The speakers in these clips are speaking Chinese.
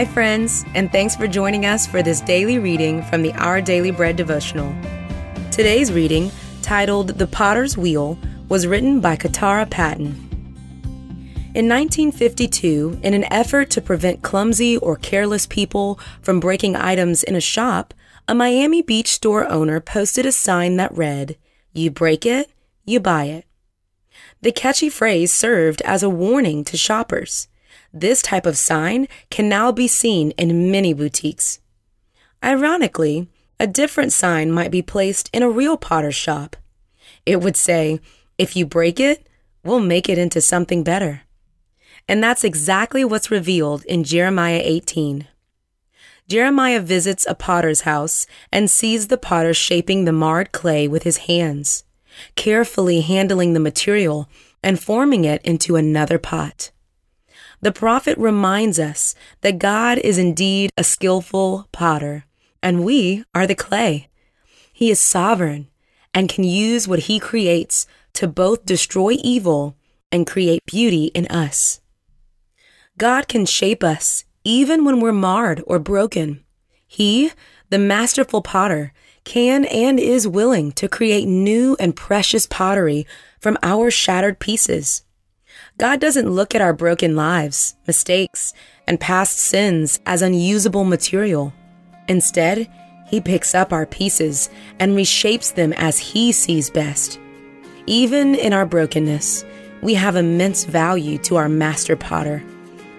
Hi, friends, and thanks for joining us for this daily reading from the Our Daily Bread devotional. Today's reading, titled The Potter's Wheel, was written by Katara Patton. In 1952, in an effort to prevent clumsy or careless people from breaking items in a shop, a Miami Beach store owner posted a sign that read, You break it, you buy it. The catchy phrase served as a warning to shoppers. This type of sign can now be seen in many boutiques. Ironically, a different sign might be placed in a real potter's shop. It would say, If you break it, we'll make it into something better. And that's exactly what's revealed in Jeremiah 18. Jeremiah visits a potter's house and sees the potter shaping the marred clay with his hands, carefully handling the material and forming it into another pot. The prophet reminds us that God is indeed a skillful potter, and we are the clay. He is sovereign and can use what he creates to both destroy evil and create beauty in us. God can shape us even when we're marred or broken. He, the masterful potter, can and is willing to create new and precious pottery from our shattered pieces. God doesn't look at our broken lives, mistakes, and past sins as unusable material. Instead, He picks up our pieces and reshapes them as He sees best. Even in our brokenness, we have immense value to our master potter.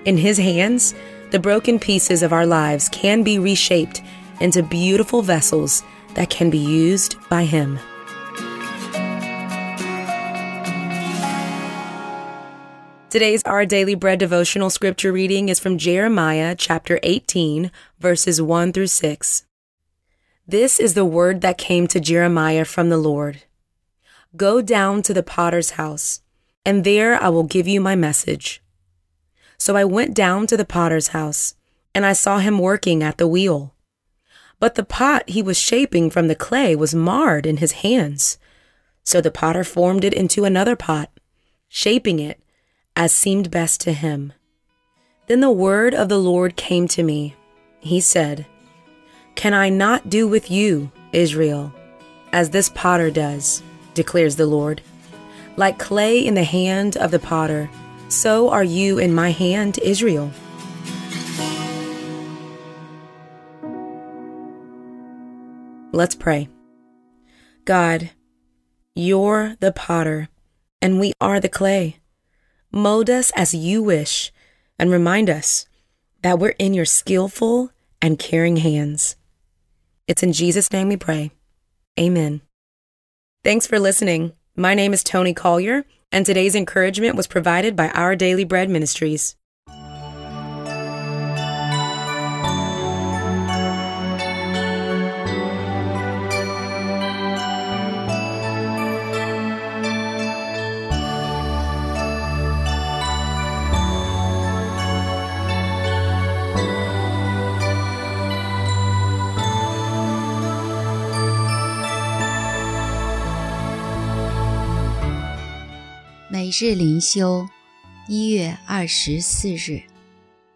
In His hands, the broken pieces of our lives can be reshaped into beautiful vessels that can be used by Him. Today's Our Daily Bread devotional scripture reading is from Jeremiah chapter 18, verses 1 through 6. This is the word that came to Jeremiah from the Lord Go down to the potter's house, and there I will give you my message. So I went down to the potter's house, and I saw him working at the wheel. But the pot he was shaping from the clay was marred in his hands. So the potter formed it into another pot, shaping it as seemed best to him. Then the word of the Lord came to me. He said, Can I not do with you, Israel, as this potter does, declares the Lord? Like clay in the hand of the potter, so are you in my hand, Israel. Let's pray. God, you're the potter, and we are the clay. Mold us as you wish and remind us that we're in your skillful and caring hands. It's in Jesus' name we pray. Amen. Thanks for listening. My name is Tony Collier, and today's encouragement was provided by Our Daily Bread Ministries. 每日灵修，一月二十四日，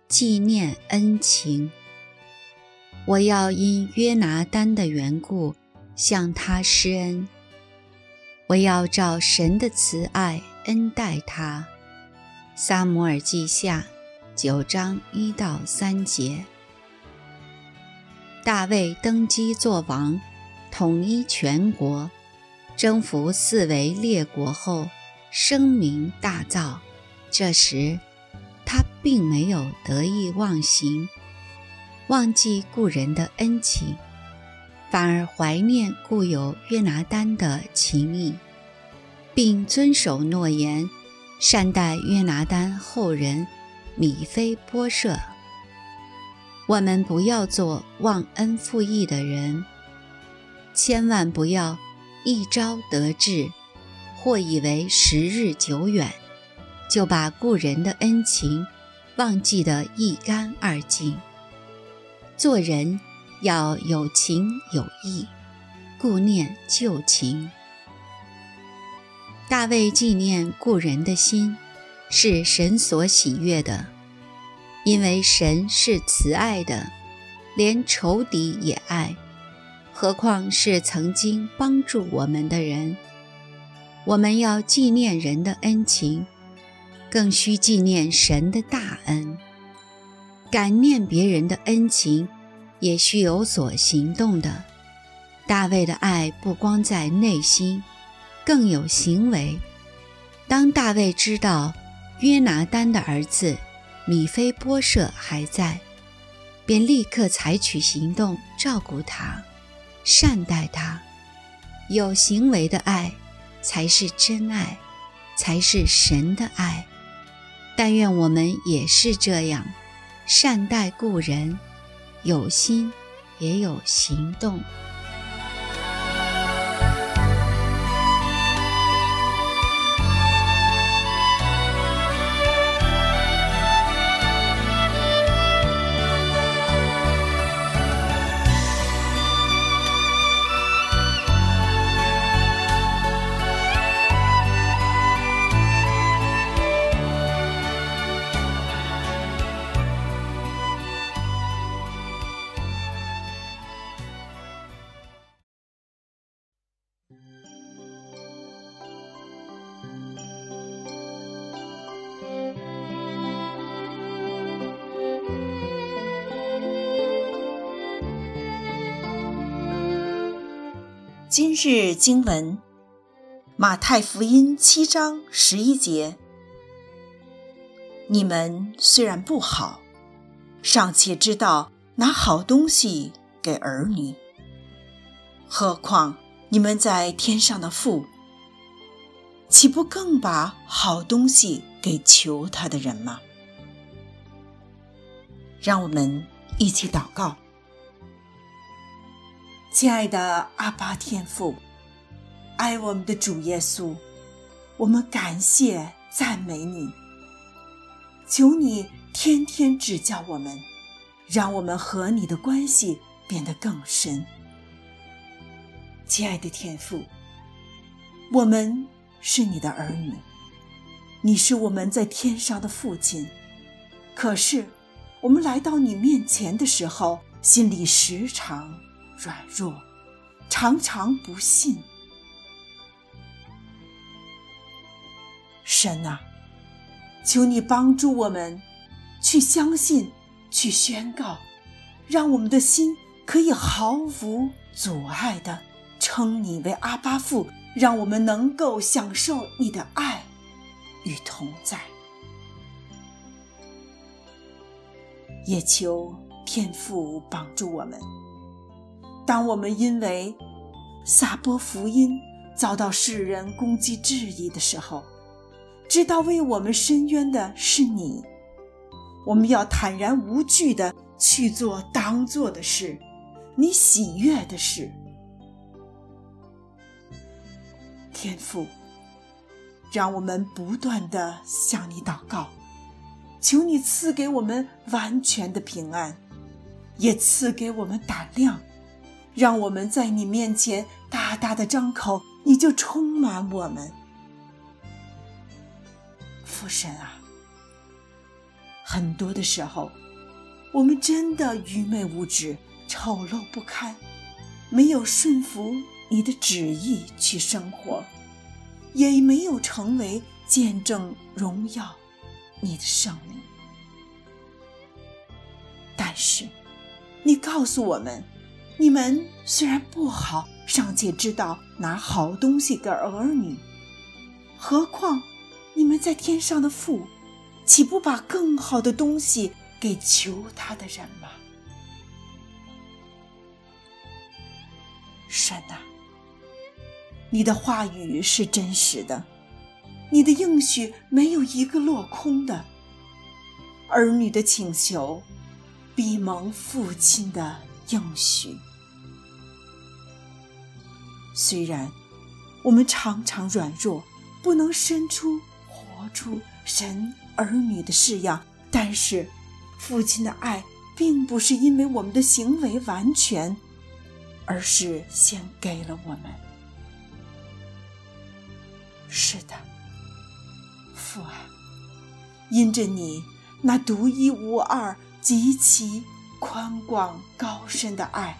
纪念恩情。我要因约拿丹的缘故向他施恩。我要照神的慈爱恩待他。撒母耳记下九章一到三节。大卫登基作王，统一全国，征服四围列国后。声名大噪，这时他并没有得意忘形，忘记故人的恩情，反而怀念故友约拿丹的情谊，并遵守诺言，善待约拿丹后人米非波设。我们不要做忘恩负义的人，千万不要一朝得志。或以为时日久远，就把故人的恩情忘记得一干二净。做人要有情有义，顾念旧情。大卫纪念故人的心，是神所喜悦的。因为神是慈爱的，连仇敌也爱，何况是曾经帮助我们的人？我们要纪念人的恩情，更需纪念神的大恩。感念别人的恩情，也需有所行动的。大卫的爱不光在内心，更有行为。当大卫知道约拿丹的儿子米菲波舍还在，便立刻采取行动照顾他，善待他。有行为的爱，才是真爱，才是神的爱。但愿我们也是这样，善待故人，有心也有行动。今日经文：马太福音七章十一节。你们虽然不好，尚且知道拿好东西给儿女，何况你们在天上的父，岂不更把好东西给求他的人吗？让我们一起祷告。亲爱的阿巴天父，爱我们的主耶稣，我们感谢赞美你。求你天天指教我们，让我们和你的关系变得更深。亲爱的天父，我们是你的儿女，你是我们在天上的父亲。可是，我们来到你面前的时候，心里时常……软弱，常常不信。神啊，求你帮助我们，去相信，去宣告，让我们的心可以毫无阻碍的称你为阿巴父，让我们能够享受你的爱与同在。也求天父帮助我们。当我们因为撒播福音遭到世人攻击质疑的时候，知道为我们伸冤的是你，我们要坦然无惧的去做当做的事，你喜悦的事。天父，让我们不断的向你祷告，求你赐给我们完全的平安，也赐给我们胆量。让我们在你面前大大的张口，你就充满我们。父神啊，很多的时候，我们真的愚昧无知、丑陋不堪，没有顺服你的旨意去生活，也没有成为见证荣耀你的生命。但是，你告诉我们。你们虽然不好，尚且知道拿好东西给儿女，何况你们在天上的父，岂不把更好的东西给求他的人吗？神啊，你的话语是真实的，你的应许没有一个落空的。儿女的请求，必蒙父亲的。应许。虽然我们常常软弱，不能生出活出神儿女的式样，但是父亲的爱并不是因为我们的行为完全，而是先给了我们。是的，父啊，因着你那独一无二、极其宽广高深的爱。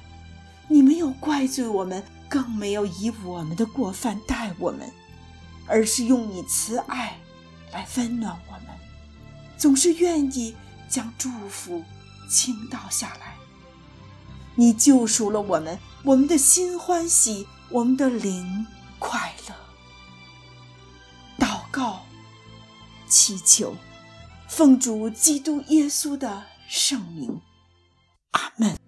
你没有怪罪我们，更没有以我们的过犯待我们，而是用你慈爱来温暖我们，总是愿意将祝福倾倒下来。你救赎了我们，我们的心欢喜，我们的灵快乐。祷告，祈求，奉主基督耶稣的圣名，阿